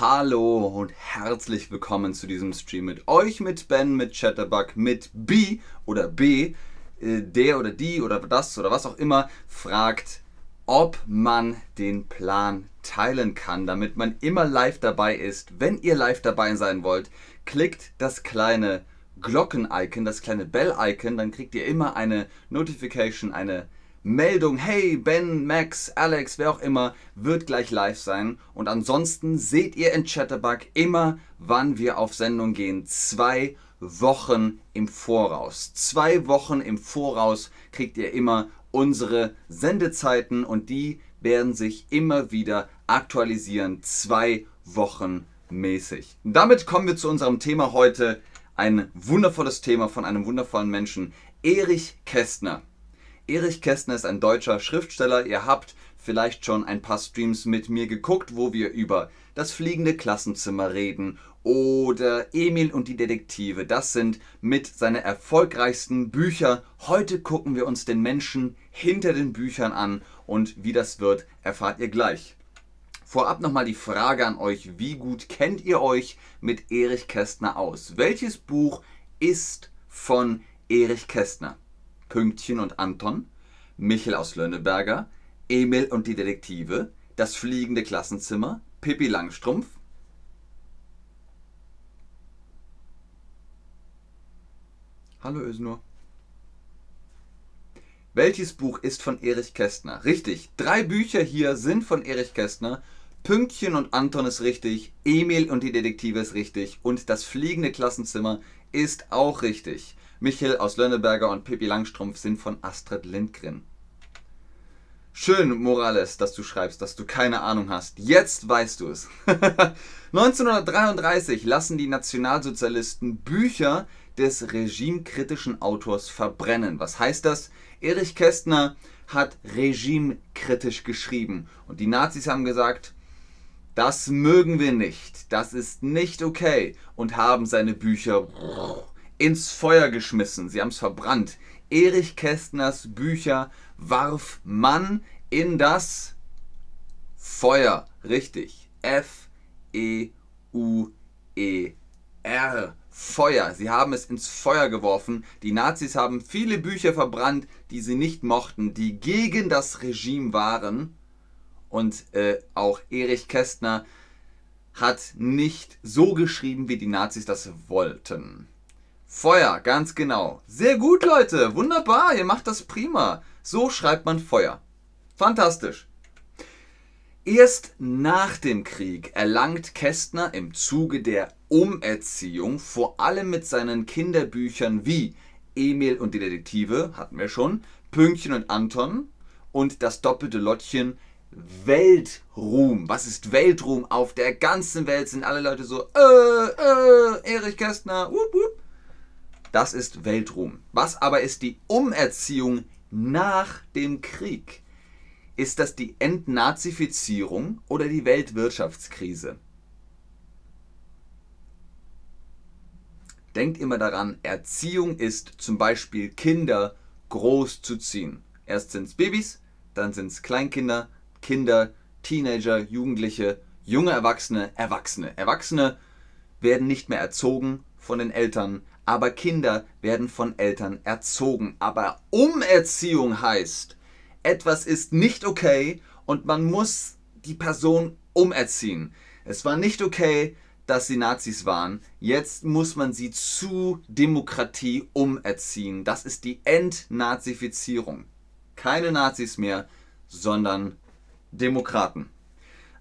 Hallo und herzlich willkommen zu diesem Stream mit euch, mit Ben, mit Chatterbug, mit B oder B, äh, der oder die oder das oder was auch immer, fragt, ob man den Plan teilen kann, damit man immer live dabei ist. Wenn ihr live dabei sein wollt, klickt das kleine Glocken-Icon, das kleine Bell-Icon, dann kriegt ihr immer eine Notification, eine Meldung, hey, Ben, Max, Alex, wer auch immer, wird gleich live sein. Und ansonsten seht ihr in Chatterbug immer, wann wir auf Sendung gehen. Zwei Wochen im Voraus. Zwei Wochen im Voraus kriegt ihr immer unsere Sendezeiten und die werden sich immer wieder aktualisieren. Zwei Wochen mäßig. Damit kommen wir zu unserem Thema heute. Ein wundervolles Thema von einem wundervollen Menschen, Erich Kästner. Erich Kästner ist ein deutscher Schriftsteller. Ihr habt vielleicht schon ein paar Streams mit mir geguckt, wo wir über das fliegende Klassenzimmer reden oder Emil und die Detektive. Das sind mit seine erfolgreichsten Bücher. Heute gucken wir uns den Menschen hinter den Büchern an und wie das wird, erfahrt ihr gleich. Vorab nochmal die Frage an euch, wie gut kennt ihr euch mit Erich Kästner aus? Welches Buch ist von Erich Kästner? Pünktchen und Anton, Michel aus Lönneberger, Emil und die Detektive, Das fliegende Klassenzimmer, Pippi Langstrumpf. Hallo Ösnur. Welches Buch ist von Erich Kästner? Richtig, drei Bücher hier sind von Erich Kästner. Pünktchen und Anton ist richtig, Emil und die Detektive ist richtig und das fliegende Klassenzimmer ist auch richtig. Michael aus Lönneberger und Pippi Langstrumpf sind von Astrid Lindgren. Schön, Morales, dass du schreibst, dass du keine Ahnung hast. Jetzt weißt du es. 1933 lassen die Nationalsozialisten Bücher des regimekritischen Autors verbrennen. Was heißt das? Erich Kästner hat regimekritisch geschrieben. Und die Nazis haben gesagt, das mögen wir nicht, das ist nicht okay und haben seine Bücher ins Feuer geschmissen. Sie haben es verbrannt. Erich Kästners Bücher warf man in das Feuer. Richtig. F-E-U-E-R. Feuer. Sie haben es ins Feuer geworfen. Die Nazis haben viele Bücher verbrannt, die sie nicht mochten, die gegen das Regime waren. Und äh, auch Erich Kästner hat nicht so geschrieben, wie die Nazis das wollten. Feuer, ganz genau. Sehr gut, Leute. Wunderbar. Ihr macht das prima. So schreibt man Feuer. Fantastisch. Erst nach dem Krieg erlangt Kästner im Zuge der Umerziehung, vor allem mit seinen Kinderbüchern wie Emil und die Detektive, hatten wir schon, Pünktchen und Anton und das doppelte Lottchen Weltruhm. Was ist Weltruhm? Auf der ganzen Welt sind alle Leute so, äh, äh, Erich Kästner, wup, wup. Das ist Weltruhm. Was aber ist die Umerziehung nach dem Krieg? Ist das die Entnazifizierung oder die Weltwirtschaftskrise? Denkt immer daran, Erziehung ist zum Beispiel Kinder groß zu ziehen. Erst sind es Babys, dann sind es Kleinkinder, Kinder, Teenager, Jugendliche, junge Erwachsene, Erwachsene. Erwachsene werden nicht mehr erzogen von den Eltern, aber Kinder werden von Eltern erzogen. Aber Umerziehung heißt, etwas ist nicht okay und man muss die Person umerziehen. Es war nicht okay, dass sie Nazis waren. Jetzt muss man sie zu Demokratie umerziehen. Das ist die Entnazifizierung. Keine Nazis mehr, sondern Demokraten.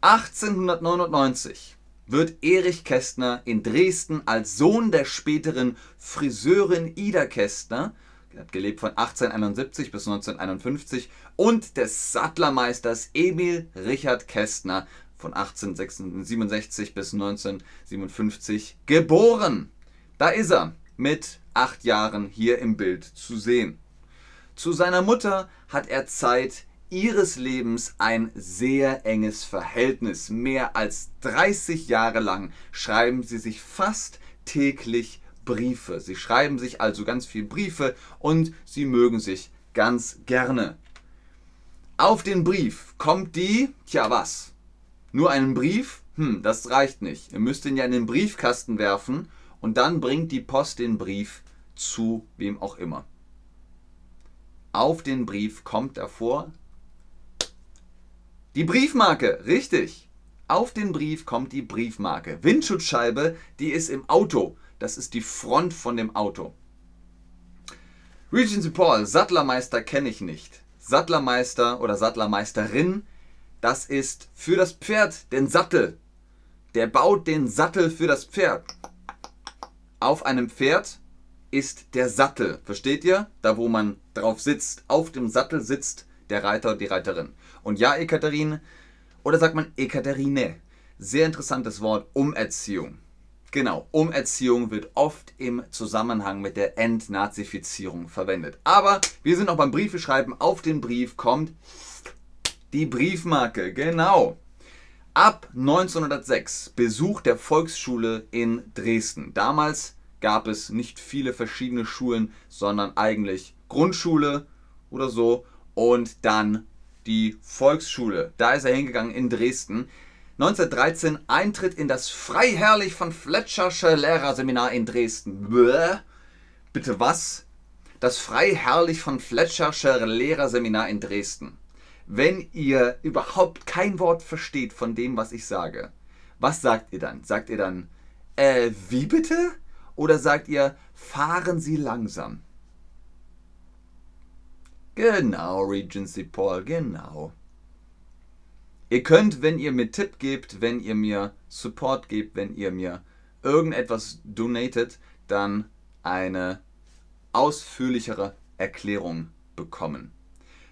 1899 wird Erich Kästner in Dresden als Sohn der späteren Friseurin Ida Kästner, er hat gelebt von 1871 bis 1951, und des Sattlermeisters Emil Richard Kästner von 1867 bis 1957 geboren. Da ist er mit acht Jahren hier im Bild zu sehen. Zu seiner Mutter hat er Zeit ihres Lebens ein sehr enges Verhältnis. Mehr als 30 Jahre lang schreiben sie sich fast täglich Briefe. Sie schreiben sich also ganz viel Briefe und sie mögen sich ganz gerne. Auf den Brief kommt die, tja was, nur einen Brief? Hm, das reicht nicht. Ihr müsst ihn ja in den Briefkasten werfen und dann bringt die Post den Brief zu wem auch immer. Auf den Brief kommt davor die Briefmarke, richtig. Auf den Brief kommt die Briefmarke. Windschutzscheibe, die ist im Auto. Das ist die Front von dem Auto. Regency Paul, Sattlermeister kenne ich nicht. Sattlermeister oder Sattlermeisterin, das ist für das Pferd den Sattel. Der baut den Sattel für das Pferd. Auf einem Pferd ist der Sattel. Versteht ihr? Da, wo man drauf sitzt. Auf dem Sattel sitzt der Reiter, die Reiterin. Und ja, Ekaterine, oder sagt man Ekaterine? Sehr interessantes Wort, Umerziehung. Genau, Umerziehung wird oft im Zusammenhang mit der Entnazifizierung verwendet. Aber wir sind noch beim Briefeschreiben. Auf den Brief kommt die Briefmarke. Genau. Ab 1906 Besuch der Volksschule in Dresden. Damals gab es nicht viele verschiedene Schulen, sondern eigentlich Grundschule oder so und dann die Volksschule. Da ist er hingegangen in Dresden. 1913 Eintritt in das Freiherrlich von Fletschersche Lehrerseminar in Dresden. Bäh. Bitte was? Das Freiherrlich von Fletschersche Lehrerseminar in Dresden. Wenn ihr überhaupt kein Wort versteht von dem, was ich sage, was sagt ihr dann? Sagt ihr dann, äh, wie bitte? Oder sagt ihr, fahren Sie langsam? Genau, Regency Paul, genau. Ihr könnt, wenn ihr mir Tipp gebt, wenn ihr mir Support gebt, wenn ihr mir irgendetwas donatet, dann eine ausführlichere Erklärung bekommen.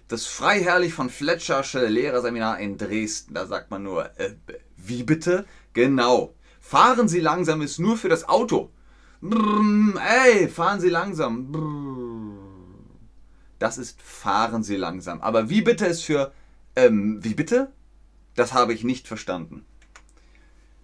Das Freiherrlich von Fletschersche Lehrerseminar in Dresden, da sagt man nur, äh, wie bitte? Genau. Fahren Sie langsam ist nur für das Auto. Brrr, ey, fahren Sie langsam. Brrr. Das ist fahren Sie langsam. Aber wie bitte ist für ähm, wie bitte? Das habe ich nicht verstanden.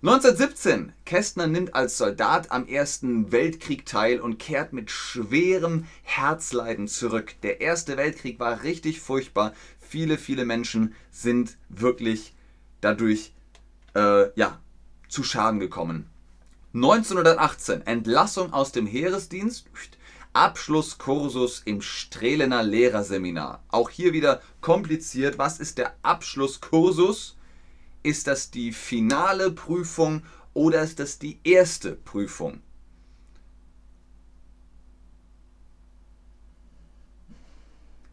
1917. Kästner nimmt als Soldat am Ersten Weltkrieg teil und kehrt mit schwerem Herzleiden zurück. Der Erste Weltkrieg war richtig furchtbar. Viele, viele Menschen sind wirklich dadurch äh, ja, zu Schaden gekommen. 1918. Entlassung aus dem Heeresdienst. Abschlusskursus im Strehlener Lehrerseminar. Auch hier wieder kompliziert. Was ist der Abschlusskursus? Ist das die finale Prüfung oder ist das die erste Prüfung?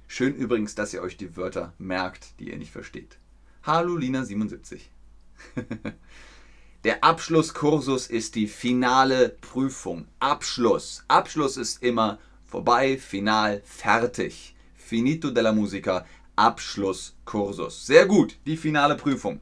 Schön übrigens, dass ihr euch die Wörter merkt, die ihr nicht versteht. Hallo Lina 77. Der Abschlusskursus ist die finale Prüfung. Abschluss. Abschluss ist immer vorbei, final, fertig. Finito della musica, Abschlusskursus. Sehr gut, die finale Prüfung.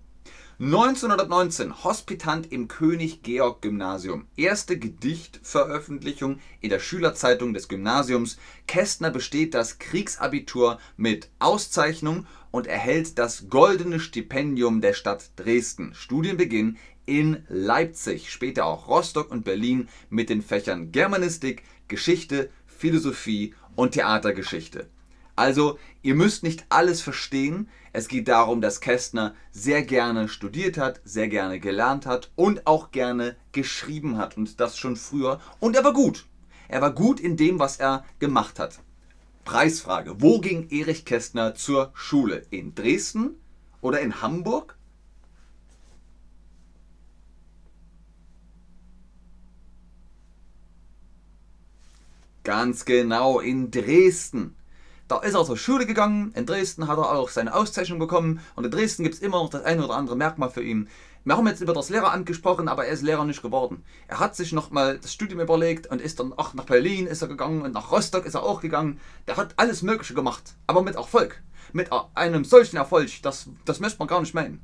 1919 Hospitant im König Georg Gymnasium. Erste Gedichtveröffentlichung in der Schülerzeitung des Gymnasiums. Kästner besteht das Kriegsabitur mit Auszeichnung und erhält das goldene Stipendium der Stadt Dresden. Studienbeginn in Leipzig, später auch Rostock und Berlin mit den Fächern Germanistik, Geschichte, Philosophie und Theatergeschichte. Also, ihr müsst nicht alles verstehen. Es geht darum, dass Kästner sehr gerne studiert hat, sehr gerne gelernt hat und auch gerne geschrieben hat. Und das schon früher. Und er war gut. Er war gut in dem, was er gemacht hat. Preisfrage. Wo ging Erich Kästner zur Schule? In Dresden oder in Hamburg Ganz genau, in Dresden. Da ist er zur Schule gegangen. In Dresden hat er auch seine Auszeichnung bekommen. Und in Dresden gibt es immer noch das eine oder andere Merkmal für ihn. Wir haben jetzt über das Lehreramt gesprochen, aber er ist Lehrer nicht geworden. Er hat sich nochmal das Studium überlegt und ist dann auch nach Berlin ist er gegangen und nach Rostock ist er auch gegangen. Der hat alles Mögliche gemacht, aber mit Erfolg. Mit einem solchen Erfolg, das, das möchte man gar nicht meinen.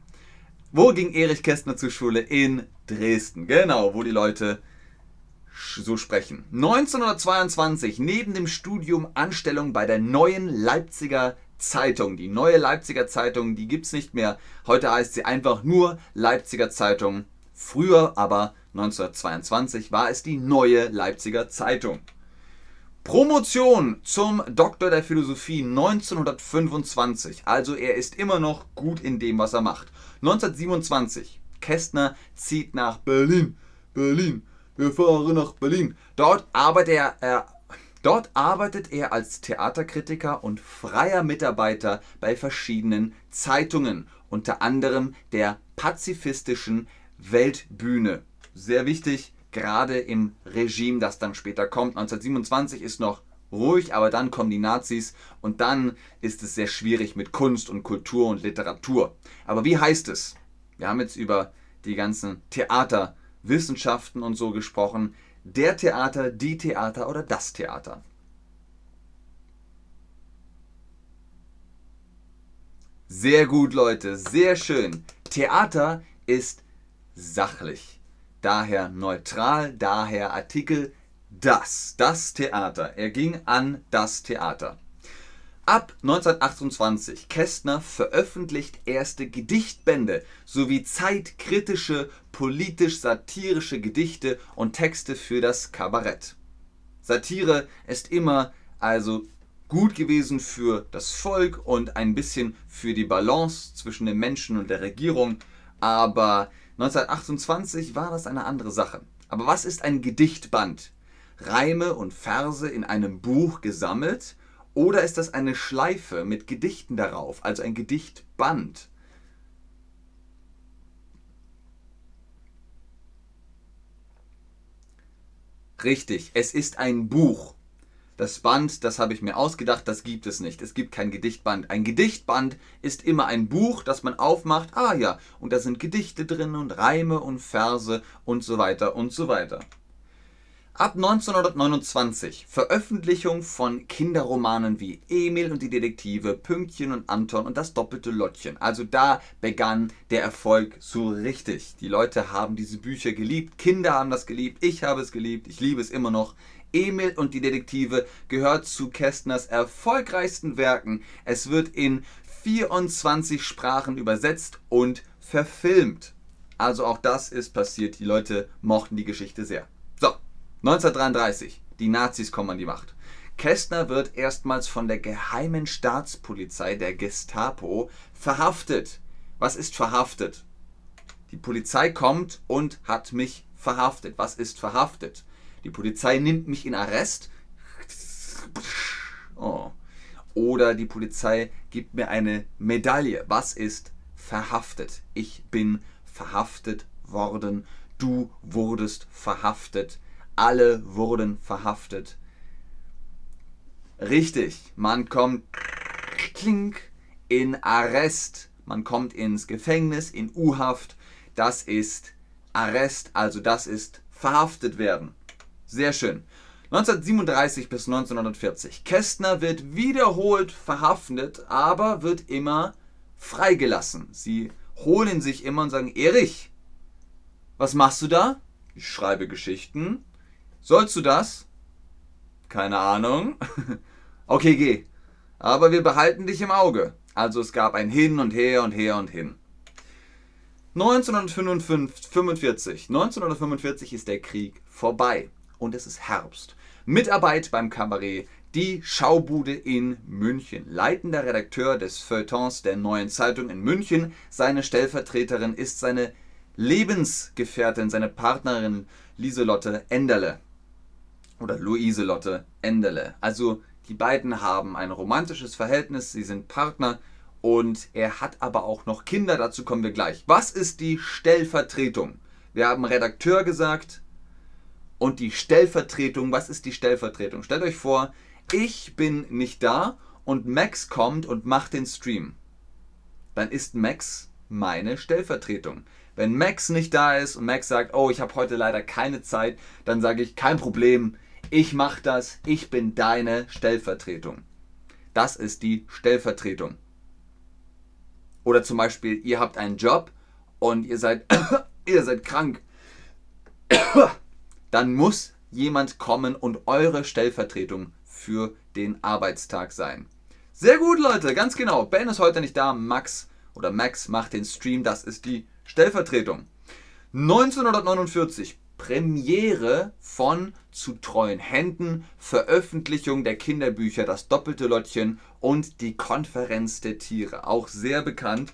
Wo ging Erich Kästner zur Schule? In Dresden. Genau, wo die Leute so sprechen. 1922 neben dem Studium Anstellung bei der neuen Leipziger Zeitung. Die neue Leipziger Zeitung, die gibt es nicht mehr. Heute heißt sie einfach nur Leipziger Zeitung. Früher aber 1922 war es die neue Leipziger Zeitung. Promotion zum Doktor der Philosophie 1925. Also er ist immer noch gut in dem, was er macht. 1927 Kästner zieht nach Berlin. Berlin. Wir fahren nach Berlin. Dort arbeitet er, er Dort arbeitet er als Theaterkritiker und freier Mitarbeiter bei verschiedenen Zeitungen, unter anderem der pazifistischen Weltbühne. Sehr wichtig, gerade im Regime, das dann später kommt. 1927 ist noch ruhig, aber dann kommen die Nazis und dann ist es sehr schwierig mit Kunst und Kultur und Literatur. Aber wie heißt es? Wir haben jetzt über die ganzen Theaterwissenschaften und so gesprochen. Der Theater, die Theater oder das Theater? Sehr gut, Leute, sehr schön. Theater ist sachlich, daher neutral, daher Artikel das, das Theater. Er ging an das Theater. Ab 1928 Kästner veröffentlicht erste Gedichtbände sowie zeitkritische, politisch-satirische Gedichte und Texte für das Kabarett. Satire ist immer also gut gewesen für das Volk und ein bisschen für die Balance zwischen den Menschen und der Regierung, aber 1928 war das eine andere Sache. Aber was ist ein Gedichtband? Reime und Verse in einem Buch gesammelt oder ist das eine Schleife mit Gedichten darauf, also ein Gedichtband? Richtig, es ist ein Buch. Das Band, das habe ich mir ausgedacht, das gibt es nicht. Es gibt kein Gedichtband. Ein Gedichtband ist immer ein Buch, das man aufmacht. Ah ja, und da sind Gedichte drin und Reime und Verse und so weiter und so weiter. Ab 1929 Veröffentlichung von Kinderromanen wie Emil und die Detektive, Pünktchen und Anton und das doppelte Lottchen. Also da begann der Erfolg so richtig. Die Leute haben diese Bücher geliebt, Kinder haben das geliebt, ich habe es geliebt, ich liebe es immer noch. Emil und die Detektive gehört zu Kästners erfolgreichsten Werken. Es wird in 24 Sprachen übersetzt und verfilmt. Also auch das ist passiert. Die Leute mochten die Geschichte sehr. 1933. Die Nazis kommen an die Macht. Kästner wird erstmals von der geheimen Staatspolizei der Gestapo verhaftet. Was ist verhaftet? Die Polizei kommt und hat mich verhaftet. Was ist verhaftet? Die Polizei nimmt mich in Arrest. Oh. Oder die Polizei gibt mir eine Medaille. Was ist verhaftet? Ich bin verhaftet worden. Du wurdest verhaftet. Alle wurden verhaftet. Richtig, man kommt klink, in Arrest. Man kommt ins Gefängnis, in U-Haft. Das ist Arrest, also das ist verhaftet werden. Sehr schön. 1937 bis 1940. Kästner wird wiederholt verhaftet, aber wird immer freigelassen. Sie holen sich immer und sagen, Erich, was machst du da? Ich schreibe Geschichten. Sollst du das? Keine Ahnung. okay, geh. Aber wir behalten dich im Auge. Also es gab ein Hin und Her und Her und Hin. 1945, 1945 ist der Krieg vorbei und es ist Herbst. Mitarbeit beim Kabarett, die Schaubude in München. Leitender Redakteur des Feuilletons der Neuen Zeitung in München. Seine Stellvertreterin ist seine Lebensgefährtin, seine Partnerin Lieselotte Enderle oder Luise Lotte Endele. Also die beiden haben ein romantisches Verhältnis, sie sind Partner und er hat aber auch noch Kinder, dazu kommen wir gleich. Was ist die Stellvertretung? Wir haben Redakteur gesagt und die Stellvertretung, was ist die Stellvertretung? Stellt euch vor, ich bin nicht da und Max kommt und macht den Stream. Dann ist Max meine Stellvertretung. Wenn Max nicht da ist und Max sagt, oh, ich habe heute leider keine Zeit, dann sage ich, kein Problem, ich mache das, ich bin deine Stellvertretung. Das ist die Stellvertretung. Oder zum Beispiel, ihr habt einen Job und ihr seid, ihr seid krank. Dann muss jemand kommen und eure Stellvertretung für den Arbeitstag sein. Sehr gut, Leute, ganz genau. Ben ist heute nicht da. Max oder Max macht den Stream. Das ist die Stellvertretung. 1949 Premiere von Zu treuen Händen, Veröffentlichung der Kinderbücher Das doppelte Lottchen und die Konferenz der Tiere. Auch sehr bekannt,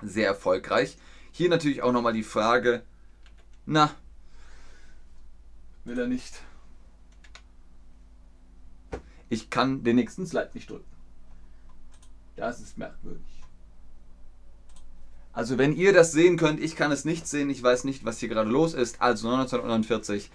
sehr erfolgreich. Hier natürlich auch nochmal die Frage, na, will er nicht. Ich kann den nächsten Slide nicht drücken. Das ist merkwürdig. Also wenn ihr das sehen könnt, ich kann es nicht sehen, ich weiß nicht, was hier gerade los ist. Also 1949,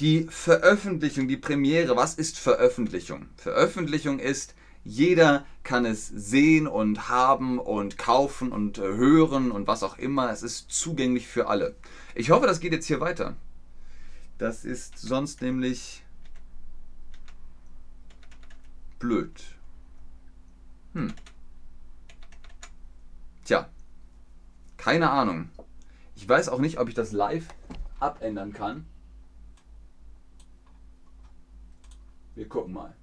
die Veröffentlichung, die Premiere. Was ist Veröffentlichung? Veröffentlichung ist, jeder kann es sehen und haben und kaufen und hören und was auch immer. Es ist zugänglich für alle. Ich hoffe, das geht jetzt hier weiter. Das ist sonst nämlich blöd. Hm. Tja, keine Ahnung. Ich weiß auch nicht, ob ich das live abändern kann. Wir gucken mal.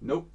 Nope.